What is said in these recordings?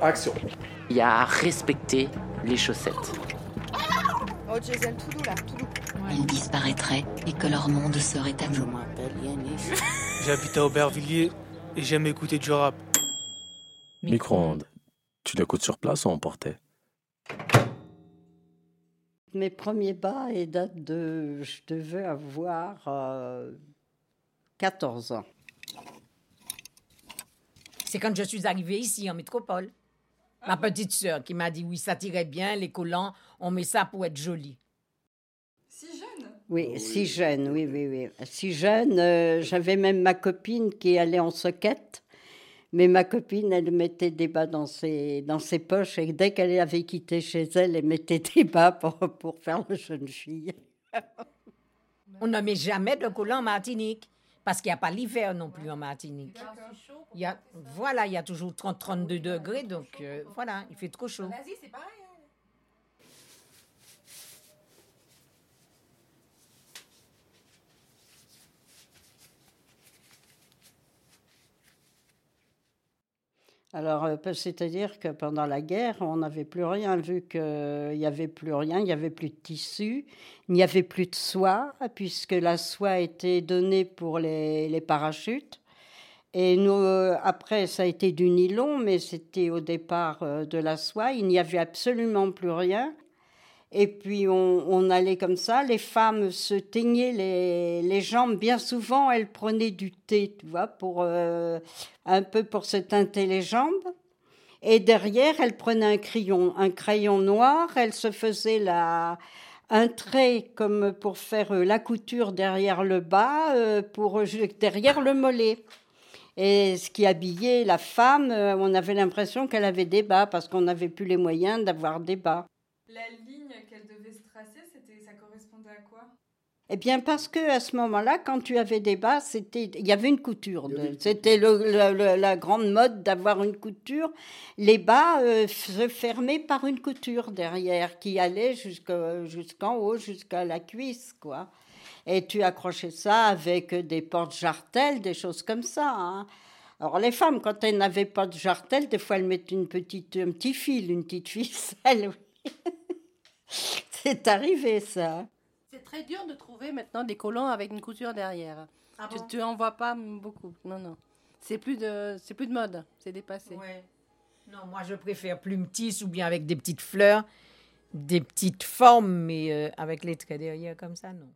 Action. Il y a à respecter les chaussettes. Oh, Jason, tout doux là, tout doux. Ils disparaîtraient et que leur monde serait à nous. J'habite à Aubervilliers et j'aime écouter du rap. Micro-ondes. Tu l'écoutes sur place ou emporté Mes premiers bas et datent de. Je devais avoir euh, 14 ans. C'est quand je suis arrivée ici en métropole. Ma petite sœur qui m'a dit oui, ça tirait bien, les collants, on met ça pour être joli. Si jeune? Oui, si jeune, oui, oui, oui. Si jeune, euh, j'avais même ma copine qui allait en soquette. Mais ma copine, elle mettait des bas dans ses, dans ses poches et dès qu'elle avait quitté chez elle, elle mettait des bas pour, pour faire la jeune fille. On ne met jamais de collants en Martinique parce qu'il n'y a pas l'hiver non plus en Martinique. Il y a, voilà, il y a toujours 30-32 degrés, donc euh, voilà, il fait trop chaud. C'est pareil. Alors, euh, c'est-à-dire que pendant la guerre, on n'avait plus rien, vu qu'il n'y avait plus rien, il n'y avait plus de tissu, il n'y avait plus de soie, puisque la soie était donnée pour les, les parachutes. Et nous, euh, après, ça a été du nylon, mais c'était au départ euh, de la soie. Il n'y avait absolument plus rien. Et puis, on, allait comme ça. Les femmes se teignaient les, les jambes. Bien souvent, elles prenaient du thé, tu vois, pour, euh, un peu pour se teinter les jambes. Et derrière, elles prenaient un crayon, un crayon noir. Elles se faisaient la, un trait comme pour faire euh, la couture derrière le bas, euh, pour derrière le mollet. Et ce qui habillait la femme, on avait l'impression qu'elle avait des bas parce qu'on n'avait plus les moyens d'avoir des bas. La ligne qu'elle devait se tracer, c'était, ça correspondait à quoi? Eh bien, parce que à ce moment-là, quand tu avais des bas, c'était, il y avait une couture. C'était le- le- le- la grande mode d'avoir une couture. Les bas euh, se fermaient par une couture derrière qui allait jusqu'en haut, jusqu'à la cuisse, quoi. Et tu accrochais ça avec des portes-jartelles, des choses comme ça. hein. Alors les femmes, quand elles n'avaient pas de jartelle, des fois elles mettaient une petite, un petit fil, une petite ficelle. oui. C'est arrivé ça. C'est très dur de trouver maintenant des collants avec une couture derrière. tu, tu en vois pas beaucoup. Non, non. C'est plus de, c'est plus de mode. C'est dépassé. Ouais. Non, moi je préfère plume tisse ou bien avec des petites fleurs, des petites formes, mais euh, avec les traits derrière comme ça, non.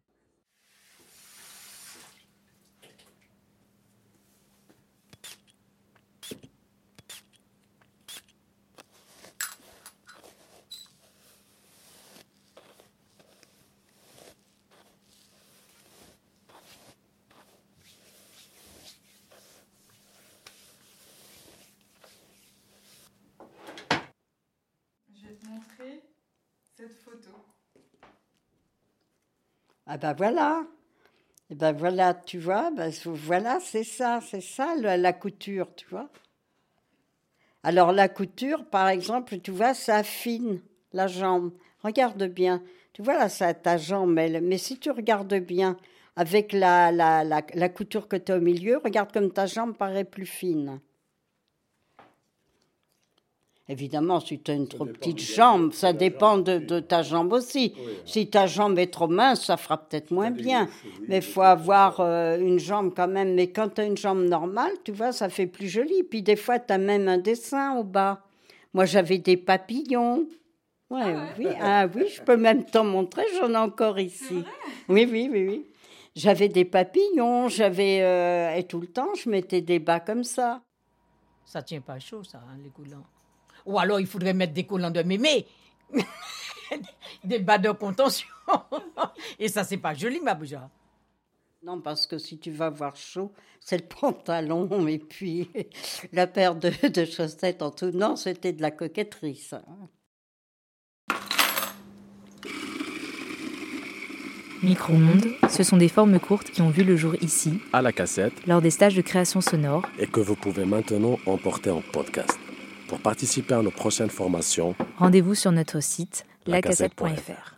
Cette photo. Ah ben voilà. Et ben voilà, tu vois, ben voilà, c'est ça, c'est ça la, couture, tu vois. Alors la couture, par exemple, tu vois, ça affine la jambe. Regarde bien. Tu vois là, ça, ta jambe, mais si tu regardes bien avec la, la couture que tu as au milieu, regarde comme ta jambe paraît plus fine. Évidemment, si tu as une trop petite jambe, ça dépend de, de ta jambe aussi. Si ta jambe est trop mince, ça fera peut-être moins bien. Mais il faut avoir euh, une jambe quand même. Mais quand tu as une jambe normale, tu vois, ça fait plus joli. Puis des fois, tu as même un dessin au bas. Moi, j'avais des papillons. Ouais, oui, ah, oui, je peux même t'en montrer, j'en ai encore ici. Oui, oui, oui, oui. J'avais des papillons, j'avais. euh, et tout le temps, je mettais des bas comme ça. Ça tient pas chaud, ça, hein, les collants. Ou alors il faudrait mettre des collants de mémé, des bas de contention. Et ça, c'est pas joli, ma bouja. Non, parce que si tu vas avoir chaud, c'est le pantalon et puis la paire de, de chaussettes en tout. Non, c'était de la coquetterie, ça. Micro-ondes, ce sont des formes courtes qui ont vu le jour ici, À la cassette lors des stages de création sonore, et que vous pouvez maintenant emporter en podcast. Pour participer à nos prochaines formations, rendez-vous sur notre site lacassette.fr.